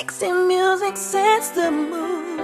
Sexy music sets the mood.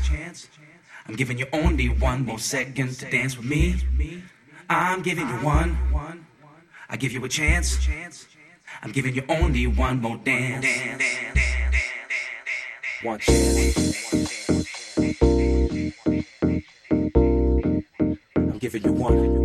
Chance. I'm giving you only one more second to dance with me. I'm giving you one. I give you a chance. I'm giving you only one more dance. One chance. I'm giving you one.